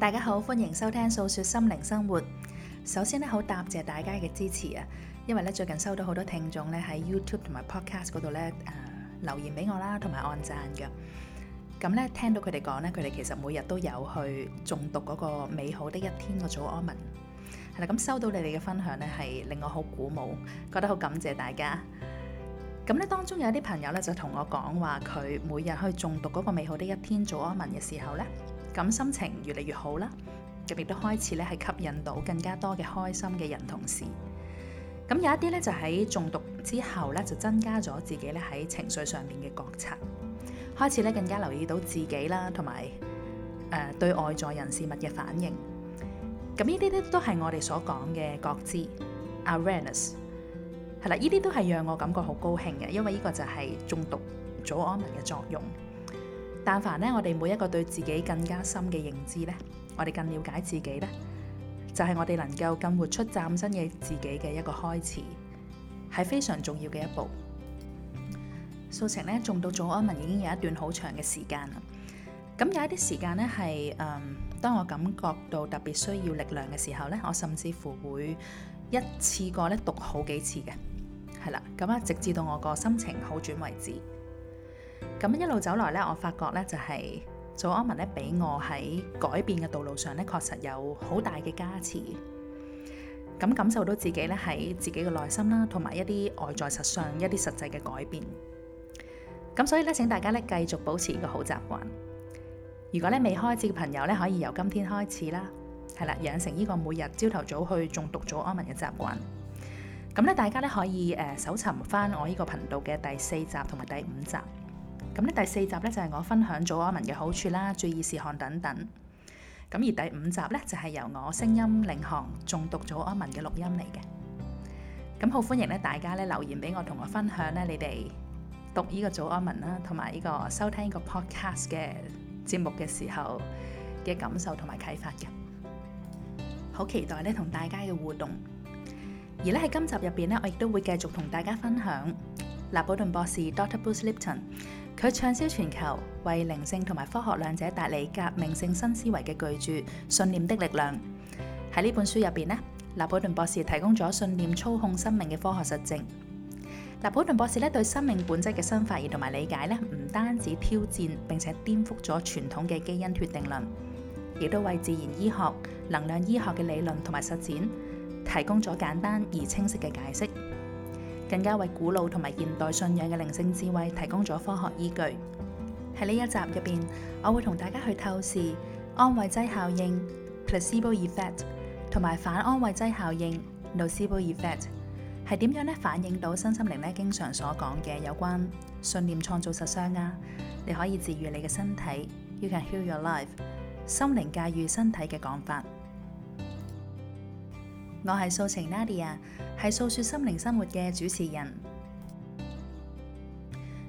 大家好，欢迎收听诉说心灵生活。首先咧，好，答谢大家嘅支持啊，因为咧最近收到好多听众咧喺 YouTube 同埋 Podcast 嗰度咧诶留言俾我啦，同埋按赞嘅。咁咧，听到佢哋讲咧，佢哋其实每日都有去诵读嗰个美好的一天个早安文系啦。咁收到你哋嘅分享咧，系令我好鼓舞，觉得好感谢大家。咁咧，当中有一啲朋友咧就同我讲话，佢每日去诵读嗰个美好的一天早安文嘅时候咧。咁心情越嚟越好啦，咁亦都開始咧係吸引到更加多嘅開心嘅人同事。咁有一啲咧就喺中毒之後咧就增加咗自己咧喺情緒上邊嘅覺察，開始咧更加留意到自己啦，同埋誒對外在人事物嘅反應。咁依啲咧都係我哋所講嘅覺知 awareness，係啦，依啲都係讓我感覺好高興嘅，因為依個就係中毒組胺嘅作用。但凡咧，我哋每一个对自己更加深嘅认知咧，我哋更了解自己咧，就系我哋能够更活出崭新嘅自己嘅一个开始，系非常重要嘅一步。苏晴咧，仲读左安文已经有一段好长嘅时间啦。咁有一啲时间咧系，诶，当我感觉到特别需要力量嘅时候咧，我甚至乎会一次过咧读好几次嘅，系啦，咁啊，直至到我个心情好转为止。咁一路走来咧，我发觉咧就系做安文咧，俾我喺改变嘅道路上咧，确实有好大嘅加持。咁感受到自己咧喺自己嘅内心啦，同埋一啲外在实上一啲实际嘅改变。咁所以咧，请大家咧继续保持一个好习惯。如果咧未开始嘅朋友咧，可以由今天开始啦，系啦，养成呢个每日朝头早去仲读早安文嘅习惯。咁咧，大家咧可以诶搜寻翻我呢个频道嘅第四集同埋第五集。咁咧第四集咧就系我分享早安文嘅好处啦，注意事项等等。咁而第五集咧就系由我声音领航诵读早安文嘅录音嚟嘅。咁好欢迎咧，大家咧留言俾我，同我分享咧你哋读呢个早安文啦，同埋呢个收听个 podcast 嘅节目嘅时候嘅感受同埋启发嘅。好期待咧同大家嘅互动。而咧喺今集入边咧，我亦都会继续同大家分享纳宝顿博士 Doctor Bruce Lipton。佢畅销全球，为灵性同埋科学两者达理革命性新思维嘅巨著《信念的力量》喺呢本书入边咧，拿破仑博士提供咗信念操控生命嘅科学实证。拿破仑博士咧对生命本质嘅新发现同埋理解咧，唔单止挑战并且颠覆咗传统嘅基因决定论，亦都为自然医学、能量医学嘅理论同埋实践提供咗简单而清晰嘅解释。更加為古老同埋現代信仰嘅靈性智慧提供咗科學依據。喺呢一集入邊，我會同大家去透視安慰劑效應 （placebo effect） 同埋反安慰劑效應 （nocebo effect） 係點樣咧，反映到身心靈咧經常所講嘅有關信念創造實相啊。你可以治癒你嘅身體，要靠 heal your life，心靈駕馭身體嘅講法。我系素晴 Nadia，系诉说心灵生活嘅主持人。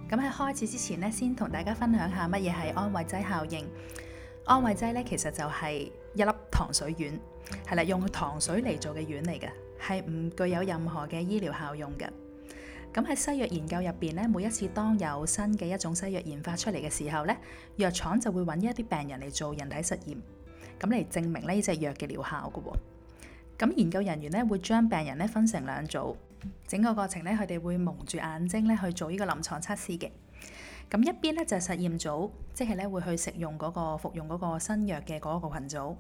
咁喺开始之前咧，先同大家分享下乜嘢系安慰剂效应。安慰剂咧，其实就系一粒糖水丸，系啦，用糖水嚟做嘅丸嚟嘅，系唔具有任何嘅医疗效用嘅。咁喺西药研究入边咧，每一次当有新嘅一种西药研发出嚟嘅时候咧，药厂就会搵一啲病人嚟做人体实验，咁嚟证明咧呢只药嘅疗效噶。咁研究人員咧會將病人咧分成兩組，整個過程咧佢哋會蒙住眼睛咧去做呢個臨床測試嘅。咁一邊咧就係實驗組，即系咧會去食用嗰個服用嗰個新藥嘅嗰個羣組。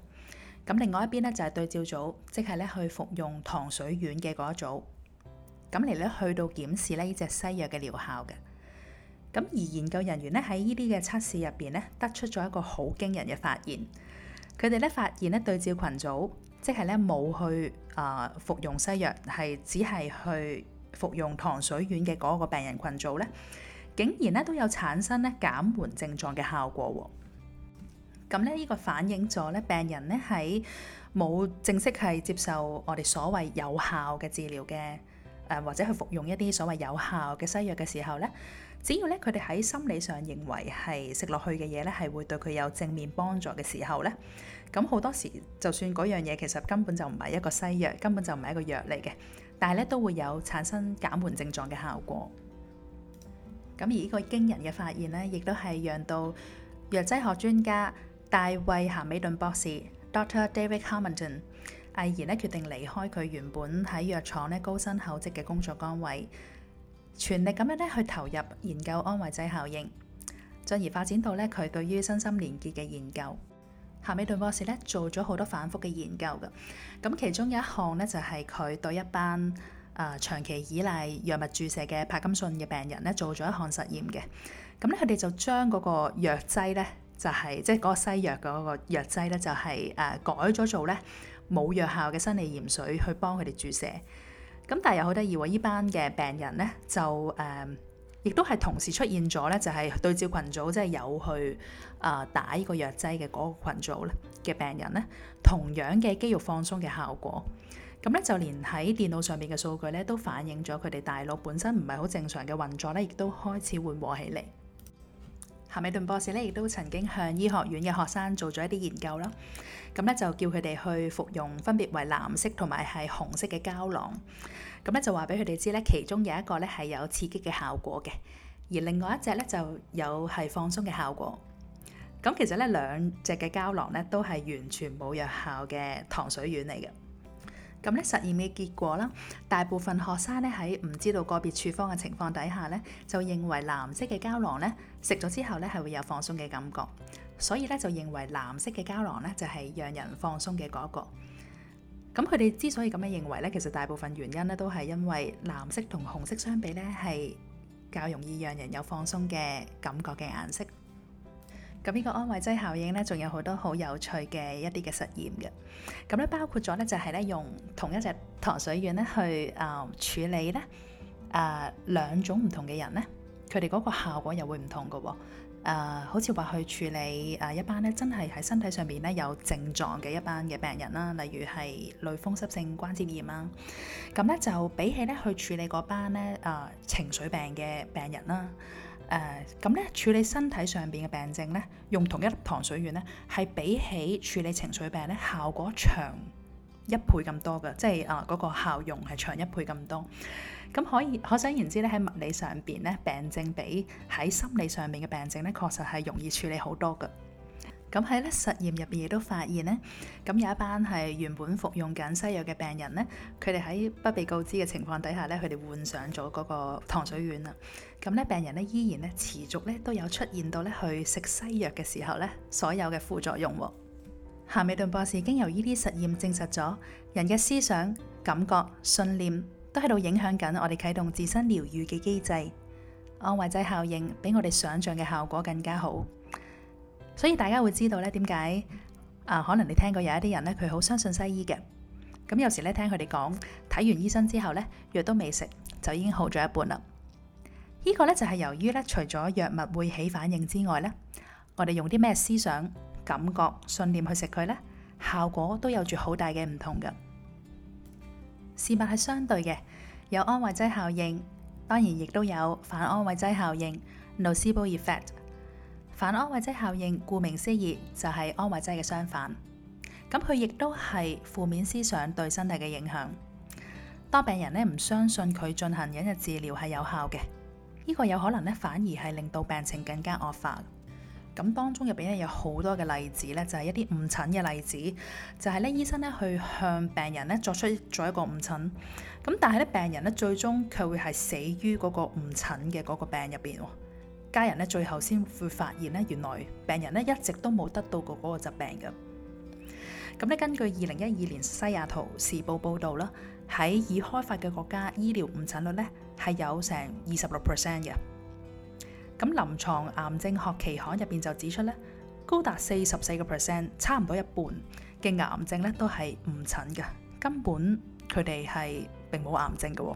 咁另外一邊咧就係對照組，即系咧去服用糖水丸嘅嗰一組。咁嚟咧去到檢視呢只西藥嘅療效嘅。咁而研究人員咧喺呢啲嘅測試入邊咧得出咗一個好驚人嘅發現。佢哋咧發現咧對照羣組。即係咧冇去啊服用西藥，係只係去服用糖水丸嘅嗰個病人羣組咧，竟然咧都有產生咧減緩症狀嘅效果喎。咁咧呢個反映咗咧病人咧喺冇正式係接受我哋所謂有效嘅治療嘅誒，或者去服用一啲所謂有效嘅西藥嘅時候咧，只要咧佢哋喺心理上認為係食落去嘅嘢咧係會對佢有正面幫助嘅時候咧。咁好多時，就算嗰樣嘢其實根本就唔係一個西藥，根本就唔係一個藥嚟嘅，但系咧都會有產生減緩症狀嘅效果。咁而呢個驚人嘅發現咧，亦都係讓到藥劑學專家大衛咸美頓博士 Doctor David Harmonson 毅然咧決定離開佢原本喺藥廠咧高薪厚職嘅工作崗位，全力咁樣咧去投入研究安慰劑效應，進而發展到咧佢對於身心連結嘅研究。後尾杜博士咧做咗好多反覆嘅研究㗎，咁其中有一項咧就係佢對一班誒長期依賴藥物注射嘅帕金遜嘅病人咧做咗一項實驗嘅。咁咧佢哋就將嗰個藥劑咧就係即係嗰個西藥嗰個藥劑咧就係誒改咗做咧冇藥效嘅生理鹽水去幫佢哋注射。咁但係又好得意喎，依班嘅病人咧就誒。亦都系同時出現咗咧，就係對照羣組，即係有去啊打呢個藥劑嘅嗰個羣組咧嘅病人咧，同樣嘅肌肉放鬆嘅效果。咁咧就連喺電腦上邊嘅數據咧，都反映咗佢哋大腦本身唔係好正常嘅運作咧，亦都開始緩和起嚟。夏米頓博士咧，亦都曾經向醫學院嘅學生做咗一啲研究啦。咁咧就叫佢哋去服用分別為藍色同埋係紅色嘅膠囊。咁咧就話俾佢哋知咧，其中有一個咧係有刺激嘅效果嘅，而另外一隻咧就有係放鬆嘅效果。咁其實咧兩隻嘅膠囊咧都係完全冇藥效嘅糖水丸嚟嘅。咁咧實驗嘅結果啦，大部分學生咧喺唔知道個別處方嘅情況底下咧，就認為藍色嘅膠囊咧食咗之後咧係會有放鬆嘅感覺，所以咧就認為藍色嘅膠囊咧就係讓人放鬆嘅嗰一個。咁佢哋之所以咁样认为咧，其实大部分原因咧都系因为蓝色同红色相比咧，系较容易让人有放松嘅感觉嘅颜色。咁呢个安慰剂效应咧，仲有好多好有趣嘅一啲嘅实验嘅。咁咧包括咗咧，就系咧用同一只糖水软咧去诶处理咧诶两种唔同嘅人咧，佢哋嗰个效果又会唔同嘅。诶，好似话去处理诶一班咧真系喺身体上边咧有症状嘅一班嘅病人啦，例如系类风湿性关节炎啦，咁咧就比起咧去处理嗰班咧诶情绪病嘅病人啦，诶咁咧处理身体上边嘅病症咧，用同一粒糖水丸咧系比起处理情绪病咧效果长。一倍咁多嘅，即系啊嗰个效用系长一倍咁多。咁可以可想然之咧，喺物理上边咧，病症比喺心理上边嘅病症咧，确实系容易处理好多嘅。咁喺咧实验入边亦都发现咧，咁有一班系原本服用紧西药嘅病人咧，佢哋喺不被告知嘅情况底下咧，佢哋换上咗嗰个糖水丸啊。咁咧病人咧依然咧持续咧都有出现到咧去食西药嘅时候咧，所有嘅副作用。夏米顿博士经由呢啲实验证实咗，人嘅思想、感觉、信念都喺度影响紧我哋启动自身疗愈嘅机制。安慰剂效应比我哋想象嘅效果更加好，所以大家会知道咧，点解啊？可能你听过有一啲人咧，佢好相信西医嘅，咁有时咧听佢哋讲，睇完医生之后咧，药都未食就已经好咗一半啦。呢个咧就系由于咧，除咗药物会起反应之外咧，我哋用啲咩思想？感觉、信念去食佢咧，效果都有住好大嘅唔同噶。事物系相对嘅，有安慰剂效应，当然亦都有反安慰剂效应 （nocebo effect）。反安慰剂效应顾名思义就系安慰剂嘅相反，咁佢亦都系负面思想对身体嘅影响。当病人咧唔相信佢进行一日治疗系有效嘅，呢个有可能咧反而系令到病情更加恶化。咁當中入邊咧有好多嘅例子咧，就係一啲誤診嘅例子，就係咧醫生咧去向病人咧作出咗一個誤診，咁但係咧病人咧最終卻會係死於嗰個誤診嘅嗰個病入邊喎，家人咧最後先會發現咧原來病人咧一直都冇得到過嗰個疾病嘅。咁咧根據二零一二年西雅圖時報報導啦，喺已開發嘅國家醫療誤診率咧係有成二十六 percent 嘅。咁臨牀癌症學期刊入邊就指出咧，高達四十四個 percent，差唔多一半嘅癌症咧都系誤診嘅，根本佢哋系並冇癌症嘅。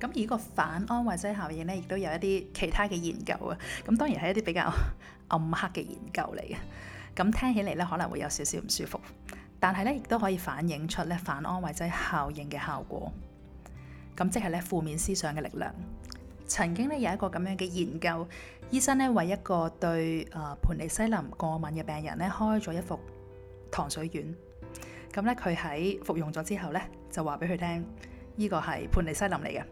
咁而個反安慰劑效應咧，亦都有一啲其他嘅研究啊。咁當然係一啲比較暗黑嘅研究嚟嘅，咁聽起嚟咧可能會有少少唔舒服，但系咧亦都可以反映出咧反安慰劑效應嘅效果。咁即係咧負面思想嘅力量。曾經咧有一個咁樣嘅研究，醫生咧為一個對啊盤尼西林過敏嘅病人咧開咗一副糖水丸，咁咧佢喺服用咗之後咧就話俾佢聽，依個係盤尼西林嚟嘅，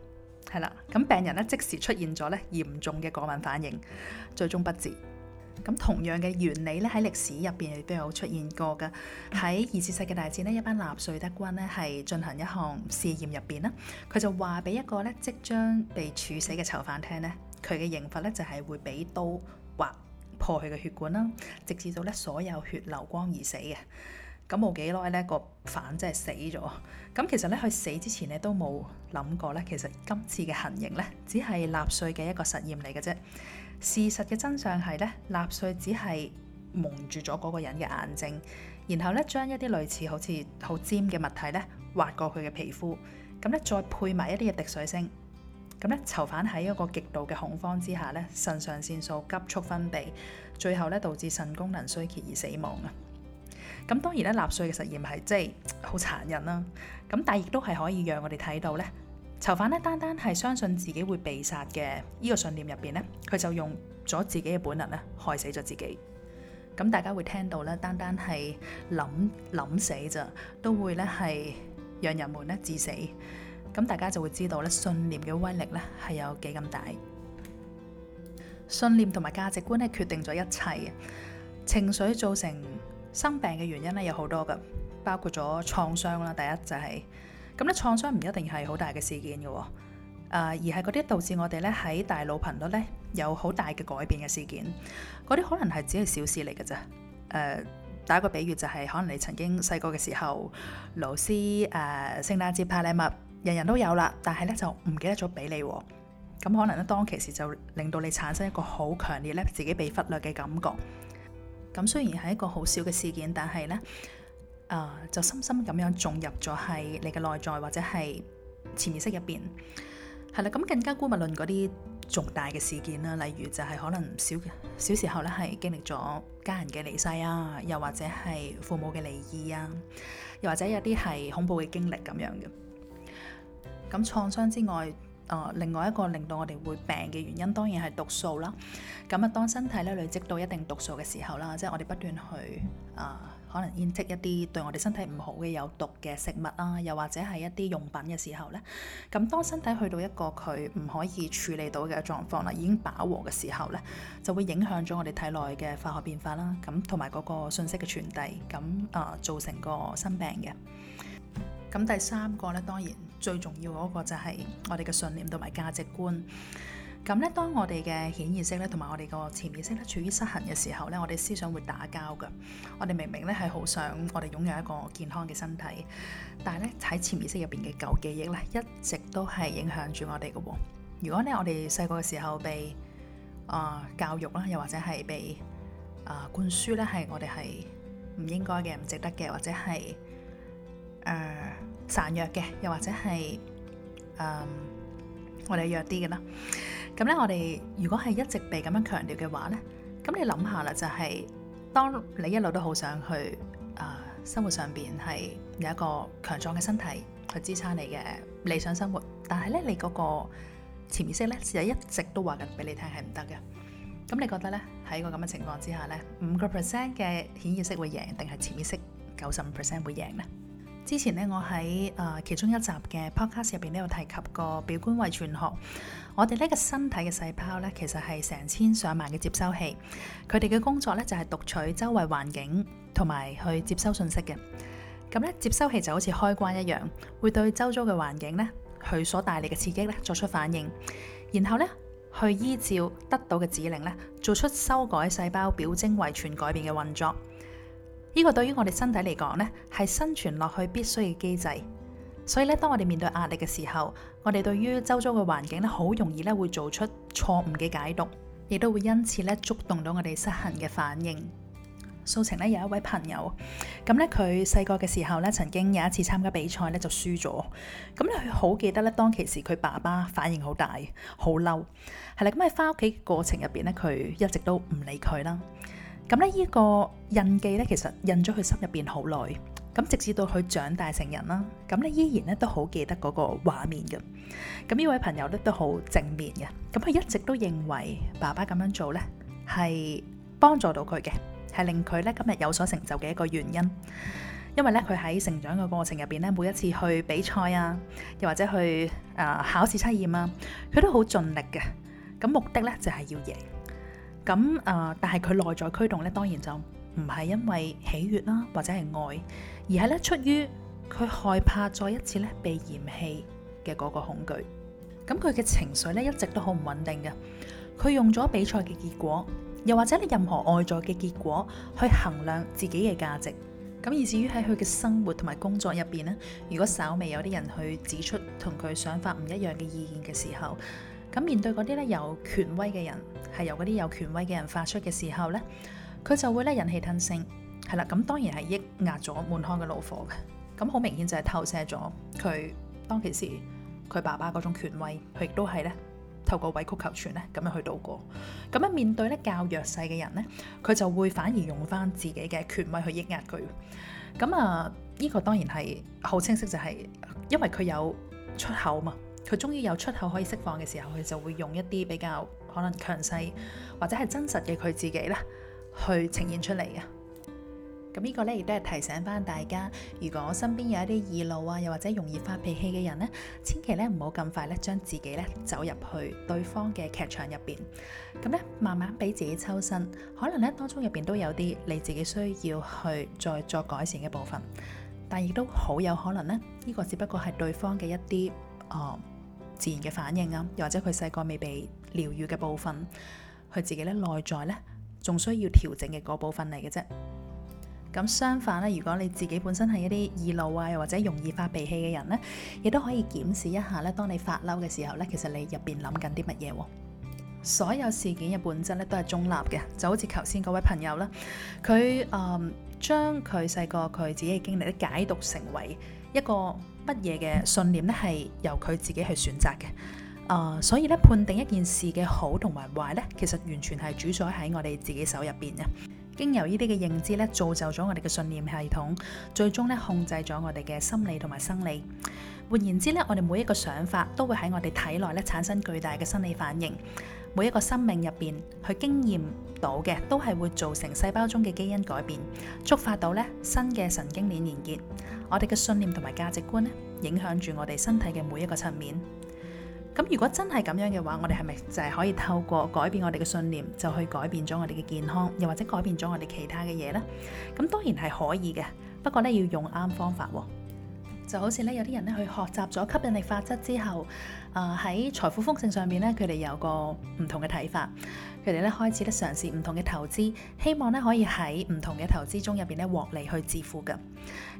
係啦，咁病人咧即時出現咗咧嚴重嘅過敏反應，最終不治。咁同樣嘅原理咧，喺歷史入邊亦都有出現過嘅。喺二次世界大戰咧，一班納粹德軍咧係進行一項試驗入邊啦，佢就話俾一個咧即將被處死嘅囚犯聽咧，佢嘅刑罰咧就係會俾刀劃破佢嘅血管啦，直至到咧所有血流光而死嘅。咁冇幾耐咧，個犯真係死咗。咁其實咧，佢死之前咧都冇諗過咧，其實今次嘅行刑咧只係納粹嘅一個實驗嚟嘅啫。事實嘅真相係咧，納粹只係蒙住咗嗰個人嘅眼睛，然後咧將一啲類似好似好尖嘅物體咧挖過佢嘅皮膚，咁咧再配埋一啲嘅滴水聲，咁咧囚犯喺一個極度嘅恐慌之下咧，腎上腺素急速分泌，最後咧導致腎功能衰竭而死亡啊！咁當然咧納粹嘅實驗係即係好殘忍啦，咁但係亦都係可以讓我哋睇到咧。囚犯咧，单单系相信自己会被杀嘅呢个信念入边咧，佢就用咗自己嘅本能咧害死咗自己。咁大家会听到咧，单单系谂谂死咋，都会咧系让人们咧致死。咁大家就会知道咧，信念嘅威力咧系有几咁大。信念同埋价值观咧决定咗一切。情绪造成生病嘅原因咧有好多噶，包括咗创伤啦。第一就系。咁咧創傷唔一定係好大嘅事件嘅，誒而係嗰啲導致我哋咧喺大腦頻率咧有好大嘅改變嘅事件，嗰啲可能係只係小事嚟嘅啫。誒打個比喻就係，可能你曾經細個嘅時候，老師誒聖誕節派禮物，人人都有啦，但係咧就唔記得咗俾你，咁可能咧當其時就令到你產生一個好強烈咧自己被忽略嘅感覺。咁雖然係一個好小嘅事件，但係咧。啊，就深深咁样种入咗喺你嘅内在或者系潜意识入边，系啦，咁更加孤物论嗰啲重大嘅事件啦，例如就系可能小小时候咧系经历咗家人嘅离世啊，又或者系父母嘅离异啊，又或者有啲系恐怖嘅经历咁样嘅。咁创伤之外，啊，另外一个令到我哋会病嘅原因，当然系毒素啦。咁啊，当身体咧累积到一定毒素嘅时候啦，即系我哋不断去啊。可能 inject 一啲对我哋身体唔好嘅有毒嘅食物啦，又或者系一啲用品嘅时候咧。咁当身体去到一个佢唔可以处理到嘅状况啦，已经饱和嘅时候咧，就会影响咗我哋体内嘅化学变化啦。咁同埋嗰个信息嘅传递，咁啊造成个生病嘅。咁第三个咧，当然最重要嗰个就系我哋嘅信念同埋价值观。咁咧，當我哋嘅顯意識咧，同埋我哋個潛意識咧，處於失衡嘅時候咧，我哋思想會打交噶。我哋明明咧係好想，我哋擁有一個健康嘅身體，但系咧喺潛意識入邊嘅舊記憶咧，一直都係影響住我哋噶。如果咧，我哋細個嘅時候被啊教育啦，又或者係被啊灌輸咧，係我哋係唔應該嘅、唔值得嘅，或者係誒孱弱嘅，又或者係誒我哋弱啲嘅啦。咁咧，我哋如果係一直被咁樣強調嘅話咧，咁你諗下啦，就係當你一路都好想去啊，生活上邊係有一個強壯嘅身體去支撐你嘅理想生活，但係咧，你嗰個潛意識咧，其實一直都話緊俾你聽係唔得嘅。咁你覺得咧喺個咁嘅情況之下咧，五個 percent 嘅顯意識會贏定係潛意識九十五 percent 會贏咧？之前咧，我喺誒其中一集嘅 podcast 入邊都有提及個表觀遺傳學。我哋呢個身體嘅細胞咧，其實係成千上萬嘅接收器，佢哋嘅工作咧就係讀取周圍環境同埋去接收信息嘅。咁咧，接收器就好似開關一樣，會對周遭嘅環境咧，佢所帶嚟嘅刺激咧作出反應，然後咧去依照得到嘅指令咧，做出修改細胞表徵遺傳改變嘅運作。呢个对于我哋身体嚟讲咧，系生存落去必须嘅机制。所以咧，当我哋面对压力嘅时候，我哋对于周遭嘅环境咧，好容易咧会做出错误嘅解读，亦都会因此咧触动到我哋失衡嘅反应。苏晴咧有一位朋友，咁咧佢细个嘅时候咧，曾经有一次参加比赛咧就输咗。咁咧佢好记得咧，当其时佢爸爸反应好大，好嬲，系啦。咁喺翻屋企过程入边咧，佢一直都唔理佢啦。咁咧，依個印記咧，其實印咗佢心入邊好耐。咁直至到佢長大成人啦，咁咧依然咧都好記得嗰個畫面嘅。咁呢位朋友咧都好正面嘅。咁佢一直都認為爸爸咁樣做咧，係幫助到佢嘅，係令佢咧今日有所成就嘅一個原因。因為咧，佢喺成長嘅過程入邊咧，每一次去比賽啊，又或者去誒考試測驗啊，佢都好盡力嘅。咁目的咧就係要贏。咁啊！但系佢内在驱动咧，當然就唔係因為喜悦啦，或者係愛，而係咧出於佢害怕再一次咧被嫌棄嘅嗰個恐懼。咁佢嘅情緒咧一直都好唔穩定嘅。佢用咗比賽嘅結果，又或者你任何外在嘅結果去衡量自己嘅價值。咁而至於喺佢嘅生活同埋工作入邊咧，如果稍微有啲人去指出同佢想法唔一樣嘅意見嘅時候，咁面對嗰啲咧有權威嘅人，係由嗰啲有權威嘅人發出嘅時候咧，佢就會咧忍氣吞聲，係啦。咁當然係抑壓咗滿腔嘅怒火嘅。咁好明顯就係透射咗佢當其時佢爸爸嗰種權威，佢亦都係咧透過委曲求全咧咁樣去度過。咁樣面對咧較弱勢嘅人咧，佢就會反而用翻自己嘅權威去抑壓佢。咁啊，依個當然係好清晰，就係因為佢有出口嘛。佢終於有出口可以釋放嘅時候，佢就會用一啲比較可能強勢或者係真實嘅佢自己啦，去呈現出嚟嘅。咁呢個咧亦都係提醒翻大家，如果我身邊有一啲易怒啊，又或者容易發脾氣嘅人咧，千祈咧唔好咁快咧將自己咧走入去對方嘅劇場入邊。咁咧慢慢俾自己抽身，可能咧當中入邊都有啲你自己需要去再作改善嘅部分，但亦都好有可能咧，呢個只不過係對方嘅一啲哦。自然嘅反應啊，又或者佢細個未被療愈嘅部分，佢自己咧內在咧，仲需要調整嘅嗰部分嚟嘅啫。咁相反咧，如果你自己本身係一啲易怒啊，又或者容易發脾氣嘅人咧，亦都可以檢視一下咧，當你發嬲嘅時候咧，其實你入邊諗緊啲乜嘢喎？所有事件嘅本質咧都係中立嘅，就好似頭先嗰位朋友啦，佢嗯將佢細個佢自己嘅經歷咧解讀成為一個。乜嘢嘅信念咧，系由佢自己去选择嘅。诶，所以咧，判定一件事嘅好同埋坏咧，其实完全系主宰喺我哋自己手入边嘅。经由呢啲嘅认知咧，造就咗我哋嘅信念系统，最终咧控制咗我哋嘅心理同埋生理。换言之咧，我哋每一个想法都会喺我哋体内咧产生巨大嘅生理反应。每一个生命入边去经验到嘅，都系会造成细胞中嘅基因改变，触发到咧新嘅神经链连结。我哋嘅信念同埋价值观咧。影响住我哋身体嘅每一个层面，咁如果真系咁样嘅话，我哋系咪就系可以透过改变我哋嘅信念，就去改变咗我哋嘅健康，又或者改变咗我哋其他嘅嘢咧？咁当然系可以嘅，不过咧要用啱方法，就好似咧有啲人咧去学习咗吸引力法则之后。啊喺財富豐盛上邊咧，佢哋有個唔同嘅睇法，佢哋咧開始咧嘗試唔同嘅投資，希望咧可以喺唔同嘅投資中入邊咧獲利去致富嘅。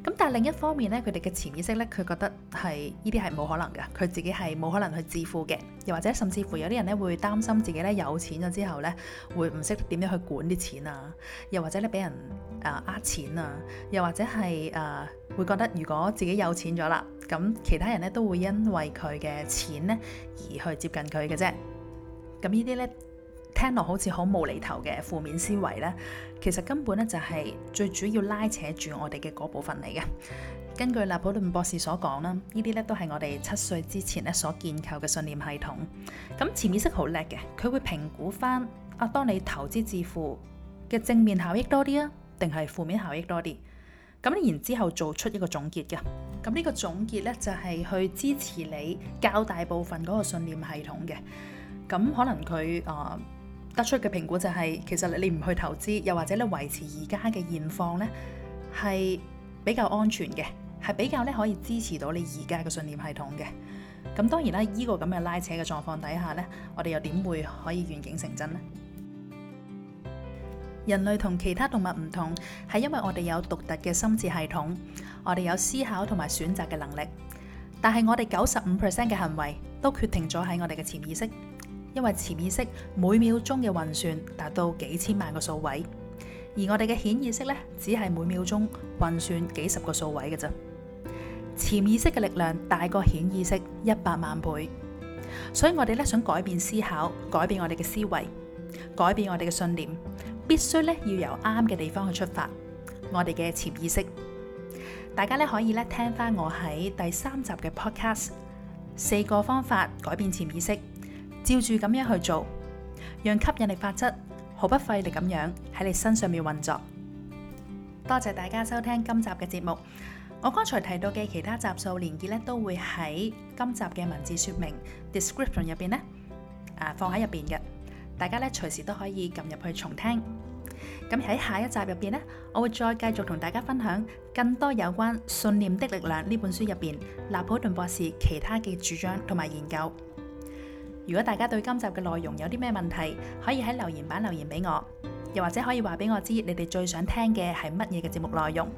咁但係另一方面咧，佢哋嘅潛意識咧，佢覺得係呢啲係冇可能嘅，佢自己係冇可能去致富嘅。又或者甚至乎有啲人咧會擔心自己咧有錢咗之後咧，會唔識點樣去管啲錢啊，又或者咧俾人啊呃錢啊，又或者係啊會覺得如果自己有錢咗啦，咁其他人咧都會因為佢嘅錢。咧而去接近佢嘅啫，咁呢啲咧听落好似好无厘头嘅负面思维咧，其实根本咧就系最主要拉扯住我哋嘅嗰部分嚟嘅。根据纳普顿博士所讲啦，呢啲咧都系我哋七岁之前咧所建构嘅信念系统。咁潜意识好叻嘅，佢会评估翻啊，当你投资致富嘅正面效益多啲啊，定系负面效益多啲，咁然之后做出一个总结嘅。咁呢个总结咧，就系去支持你较大部分嗰个信念系统嘅。咁可能佢啊得出嘅评估就系，其实你唔去投资，又或者你维持而家嘅现况咧，系比较安全嘅，系比较咧可以支持到你而家嘅信念系统嘅。咁当然咧，依个咁嘅拉扯嘅状况底下咧，我哋又点会可以愿景成真咧？人类同其他动物唔同，系因为我哋有独特嘅心智系统，我哋有思考同埋选择嘅能力。但系我哋九十五 percent 嘅行为都决定咗喺我哋嘅潜意识，因为潜意识每秒钟嘅运算达到几千万个数位，而我哋嘅显意识咧只系每秒钟运算几十个数位嘅啫。潜意识嘅力量大过显意识一百万倍，所以我哋咧想改变思考，改变我哋嘅思维，改变我哋嘅信念。必须咧要由啱嘅地方去出发，我哋嘅潜意识，大家咧可以咧听翻我喺第三集嘅 podcast，四个方法改变潜意识，照住咁样去做，让吸引力法则毫不费力咁样喺你身上面运作。多谢大家收听今集嘅节目，我刚才提到嘅其他集数链接咧都会喺今集嘅文字说明 description 入边咧啊放喺入边嘅。大家咧隨時都可以撳入去重聽。咁喺下一集入邊咧，我會再繼續同大家分享更多有關信念的力量呢本書入邊，納普頓博士其他嘅主張同埋研究。如果大家對今集嘅內容有啲咩問題，可以喺留言版留言俾我，又或者可以話俾我知你哋最想聽嘅係乜嘢嘅節目內容。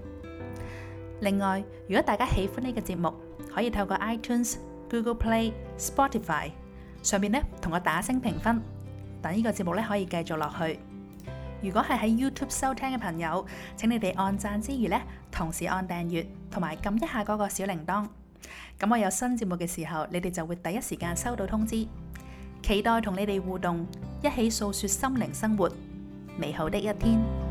另外，如果大家喜歡呢個節目，可以透過 iTunes、Google Play、Spotify 上邊咧同我打星評分。等呢個節目咧可以繼續落去。如果係喺 YouTube 收聽嘅朋友，請你哋按讚之餘咧，同時按訂閱同埋撳一下嗰個小鈴鐺。咁我有新節目嘅時候，你哋就會第一時間收到通知。期待同你哋互動，一起訴說心靈生活美好的一天。